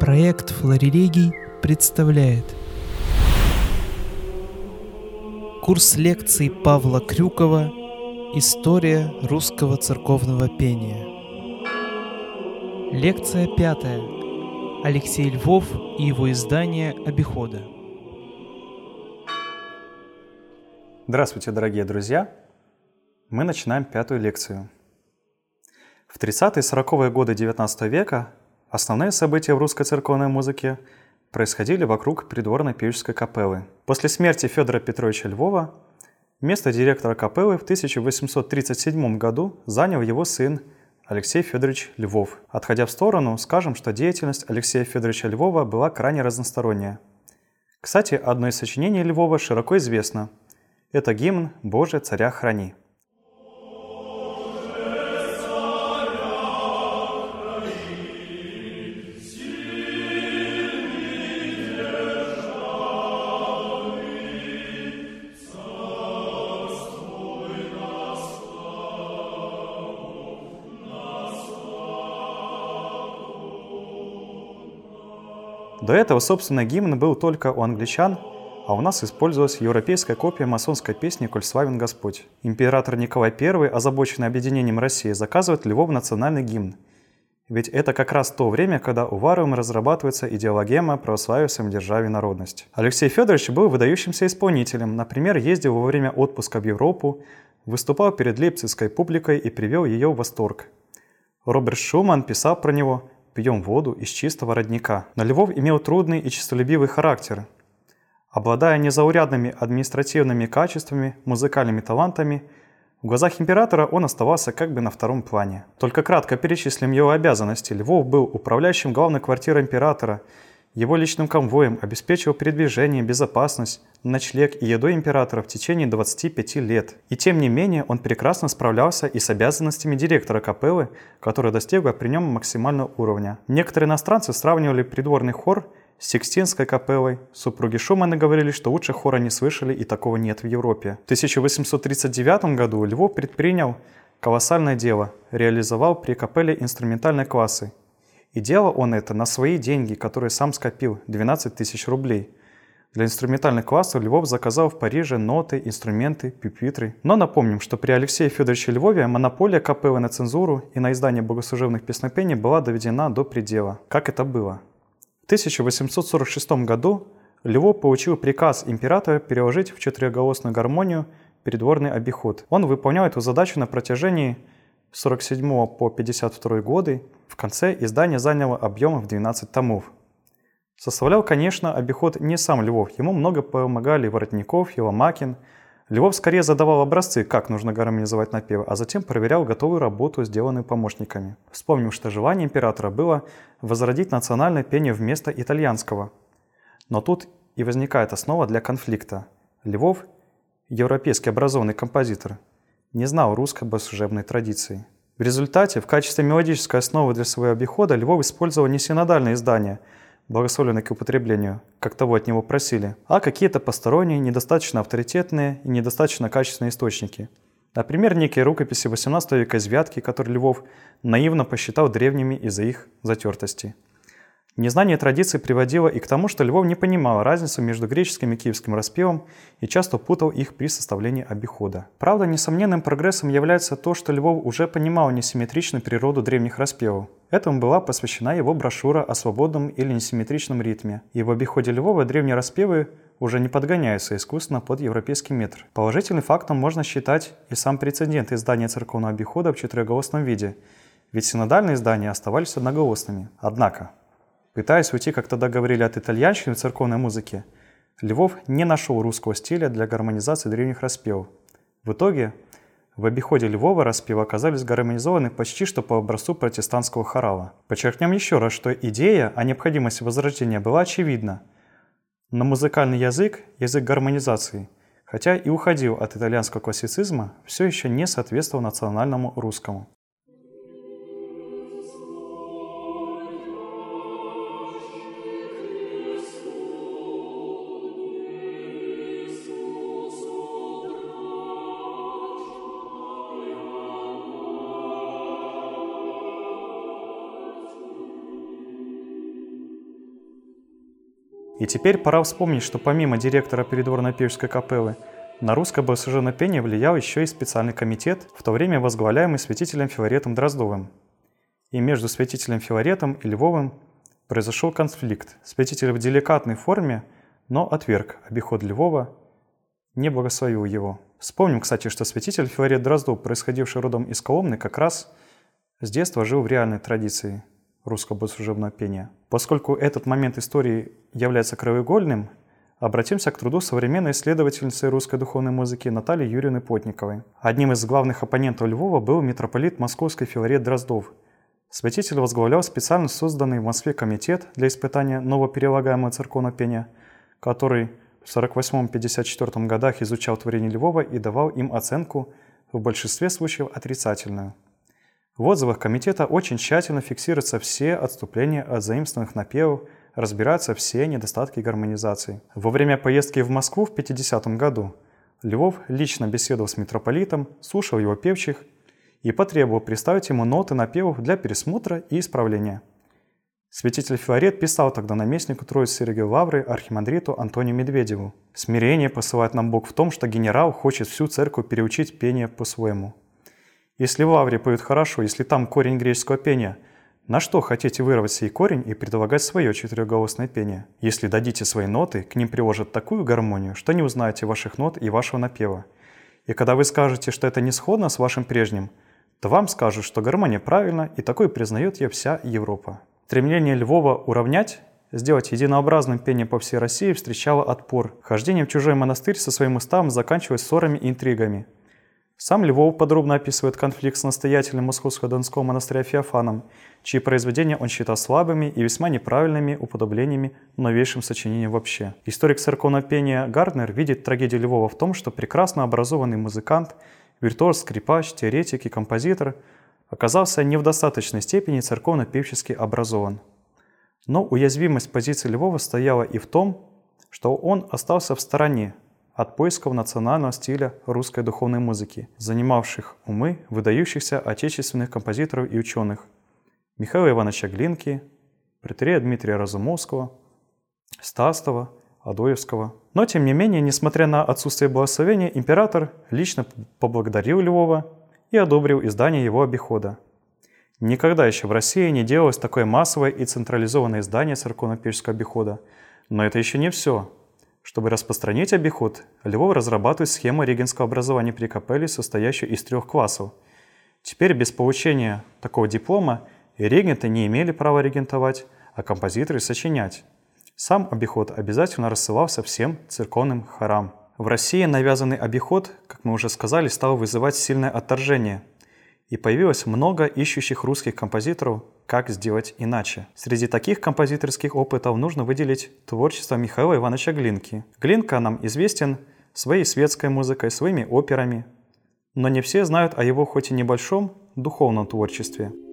Проект «Флорелигий» представляет Курс лекций Павла Крюкова «История русского церковного пения» Лекция пятая Алексей Львов и его издание «Обихода» Здравствуйте, дорогие друзья! Мы начинаем пятую лекцию. В 30-е и 40-е годы XIX века основные события в русской церковной музыке происходили вокруг придворной певческой капеллы. После смерти Федора Петровича Львова место директора капеллы в 1837 году занял его сын Алексей Федорович Львов. Отходя в сторону, скажем, что деятельность Алексея Федоровича Львова была крайне разносторонняя. Кстати, одно из сочинений Львова широко известно – это гимн «Боже, царя храни». До этого, собственно, гимн был только у англичан а у нас использовалась европейская копия масонской песни «Коль славен Господь». Император Николай I, озабоченный объединением России, заказывает Львов национальный гимн. Ведь это как раз то время, когда у Вариума разрабатывается идеологема православия своем державе народность. Алексей Федорович был выдающимся исполнителем, например, ездил во время отпуска в Европу, выступал перед лейпцигской публикой и привел ее в восторг. Роберт Шуман писал про него «Пьем воду из чистого родника». Но Львов имел трудный и честолюбивый характер – Обладая незаурядными административными качествами, музыкальными талантами, в глазах императора он оставался как бы на втором плане. Только кратко перечислим его обязанности. Львов был управляющим главной квартирой императора, его личным конвоем, обеспечивал передвижение, безопасность, ночлег и еду императора в течение 25 лет. И тем не менее он прекрасно справлялся и с обязанностями директора капеллы, которая достигла при нем максимального уровня. Некоторые иностранцы сравнивали придворный хор с Сикстинской капеллой. Супруги Шуманы говорили, что лучше хора не слышали и такого нет в Европе. В 1839 году Львов предпринял колоссальное дело, реализовал при капелле инструментальные классы. И делал он это на свои деньги, которые сам скопил, 12 тысяч рублей. Для инструментальных классов Львов заказал в Париже ноты, инструменты, пюпитры. Но напомним, что при Алексее Федоровиче Львове монополия капеллы на цензуру и на издание богослужебных песнопений была доведена до предела. Как это было? 1846 году Львов получил приказ императора переложить в четырехголосную гармонию придворный обиход. Он выполнял эту задачу на протяжении 47 по 52 годы. В конце издание заняло объем в 12 томов. Составлял, конечно, обиход не сам Львов. Ему много помогали Воротников, Еломакин – Львов скорее задавал образцы, как нужно гармонизовать напевы, а затем проверял готовую работу, сделанную помощниками. Вспомним, что желание императора было возродить национальное пение вместо итальянского. Но тут и возникает основа для конфликта. Львов, европейский образованный композитор, не знал русской богослужебной традиции. В результате в качестве мелодической основы для своего обихода Львов использовал не синодальное издание – благословленный к употреблению, как того от него просили, а какие-то посторонние, недостаточно авторитетные и недостаточно качественные источники. Например, некие рукописи XVIII века из Вятки, которые Львов наивно посчитал древними из-за их затертости – Незнание традиции приводило и к тому, что Львов не понимал разницу между греческим и киевским распевом и часто путал их при составлении обихода. Правда, несомненным прогрессом является то, что Львов уже понимал несимметричную природу древних распевов. Этому была посвящена его брошюра о свободном или несимметричном ритме. И в обиходе Львова древние распевы уже не подгоняются искусственно под европейский метр. Положительным фактом можно считать и сам прецедент издания церковного обихода в четырехголосном виде, ведь синодальные издания оставались одноголосными. Однако, Пытаясь уйти, как тогда говорили, от итальянщины в церковной музыке, Львов не нашел русского стиля для гармонизации древних распевов. В итоге в обиходе Львова распевы оказались гармонизованы почти что по образцу протестантского хорала. Подчеркнем еще раз, что идея о необходимости возрождения была очевидна, но музыкальный язык, язык гармонизации, хотя и уходил от итальянского классицизма, все еще не соответствовал национальному русскому. И теперь пора вспомнить, что помимо директора придворной певческой капеллы, на русское богослужебное пение влиял еще и специальный комитет, в то время возглавляемый святителем Филаретом Дроздовым. И между святителем Филаретом и Львовым произошел конфликт. Святитель в деликатной форме, но отверг обиход Львова, не благословил его. Вспомним, кстати, что святитель Филарет Дроздов, происходивший родом из Коломны, как раз с детства жил в реальной традиции русского богослужебного пения. Поскольку этот момент истории является краеугольным, обратимся к труду современной исследовательницы русской духовной музыки Натальи Юрьевны Потниковой. Одним из главных оппонентов Львова был митрополит Московской Филарет Дроздов. Святитель возглавлял специально созданный в Москве комитет для испытания новоперелагаемого церковного пения, который в 48-54 годах изучал творение Львова и давал им оценку в большинстве случаев отрицательную – в отзывах комитета очень тщательно фиксируются все отступления от заимствованных напевов, разбираются все недостатки гармонизации. Во время поездки в Москву в 50 году Львов лично беседовал с митрополитом, слушал его певчих и потребовал представить ему ноты напевов для пересмотра и исправления. Святитель Филарет писал тогда наместнику Троицы Сергию Лавры архимандриту Антонию Медведеву. «Смирение посылает нам Бог в том, что генерал хочет всю церковь переучить пение по-своему. Если в Авре поют хорошо, если там корень греческого пения, на что хотите вырвать сей корень и предлагать свое четырехголосное пение? Если дадите свои ноты, к ним приложат такую гармонию, что не узнаете ваших нот и вашего напева. И когда вы скажете, что это не сходно с вашим прежним, то вам скажут, что гармония правильна, и такой признает ее вся Европа. Стремление Львова уравнять сделать единообразным пение по всей России встречало отпор. Хождение в чужой монастырь со своим уставом заканчивалось ссорами и интригами. Сам Львов подробно описывает конфликт с настоятелем Московского Донского монастыря Феофаном, чьи произведения он считал слабыми и весьма неправильными уподоблениями новейшим сочинениям вообще. Историк церковного пения Гарднер видит трагедию Львова в том, что прекрасно образованный музыкант, виртуоз, скрипач, теоретик и композитор оказался не в достаточной степени церковно-певчески образован. Но уязвимость позиции Львова стояла и в том, что он остался в стороне от поисков национального стиля русской духовной музыки, занимавших умы выдающихся отечественных композиторов и ученых Михаила Ивановича Глинки, Претерея Дмитрия Разумовского, Стастова, Адоевского. Но, тем не менее, несмотря на отсутствие благословения, император лично поблагодарил Львова и одобрил издание его обихода. Никогда еще в России не делалось такое массовое и централизованное издание церковно-певческого обихода. Но это еще не все. Чтобы распространить обиход, Львов разрабатывает схему регенского образования при капелле, состоящую из трех классов. Теперь без получения такого диплома регенты не имели права регентовать, а композиторы сочинять. Сам обиход обязательно рассылался всем церковным хорам. В России навязанный обиход, как мы уже сказали, стал вызывать сильное отторжение – и появилось много ищущих русских композиторов, как сделать иначе. Среди таких композиторских опытов нужно выделить творчество Михаила Ивановича Глинки. Глинка нам известен своей светской музыкой, своими операми, но не все знают о его хоть и небольшом духовном творчестве –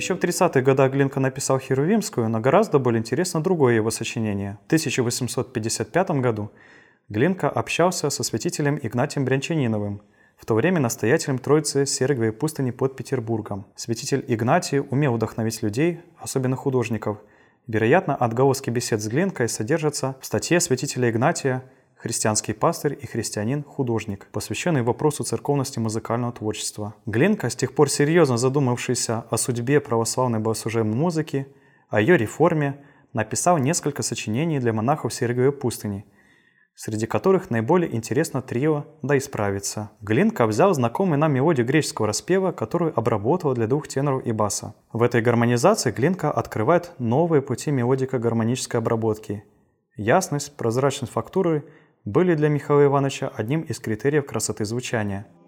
Еще в 30-х годах Глинка написал Херувимскую, но гораздо более интересно другое его сочинение. В 1855 году Глинка общался со святителем Игнатием Брянчаниновым, в то время настоятелем Троицы Сергиевой пустыни под Петербургом. Святитель Игнатий умел вдохновить людей, особенно художников. Вероятно, отголоски бесед с Глинкой содержатся в статье святителя Игнатия христианский пастырь и христианин-художник, посвященный вопросу церковности музыкального творчества. Глинка, с тех пор серьезно задумавшийся о судьбе православной богослужебной музыки, о ее реформе, написал несколько сочинений для монахов Сергиевой пустыни, среди которых наиболее интересно трио «Да исправиться». Глинка взял знакомый нам мелодию греческого распева, которую обработал для двух теноров и баса. В этой гармонизации Глинка открывает новые пути мелодико-гармонической обработки – Ясность, прозрачность фактуры были для Михаила Ивановича одним из критериев красоты звучания –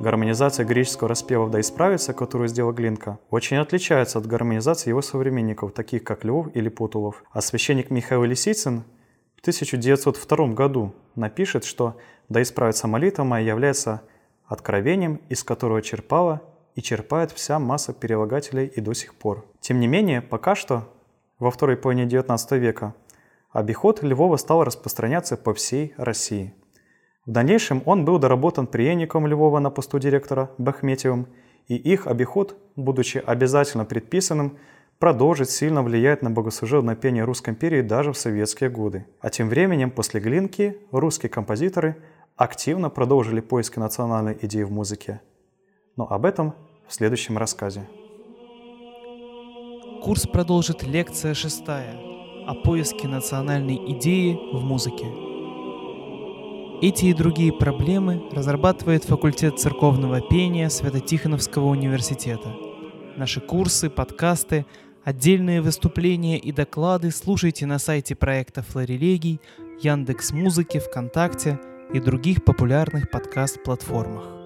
Гармонизация греческого распева «Да исправится», которую сделал Глинка, очень отличается от гармонизации его современников, таких как Львов или Путулов. А священник Михаил Лисицын в 1902 году напишет, что «Да исправится молитва моя» является откровением, из которого черпала и черпает вся масса перелагателей и до сих пор. Тем не менее, пока что, во второй половине XIX века, обиход Львова стал распространяться по всей России – в дальнейшем он был доработан преемником Львова на посту директора Бахметьевым, и их обиход, будучи обязательно предписанным, продолжит сильно влиять на богослужебное пение Русской империи даже в советские годы. А тем временем, после Глинки, русские композиторы активно продолжили поиски национальной идеи в музыке. Но об этом в следующем рассказе. Курс продолжит лекция шестая о поиске национальной идеи в музыке. Эти и другие проблемы разрабатывает факультет церковного пения Свято-Тихоновского университета. Наши курсы, подкасты, отдельные выступления и доклады слушайте на сайте проекта Флорелегий, Яндекс Музыки, ВКонтакте и других популярных подкаст-платформах.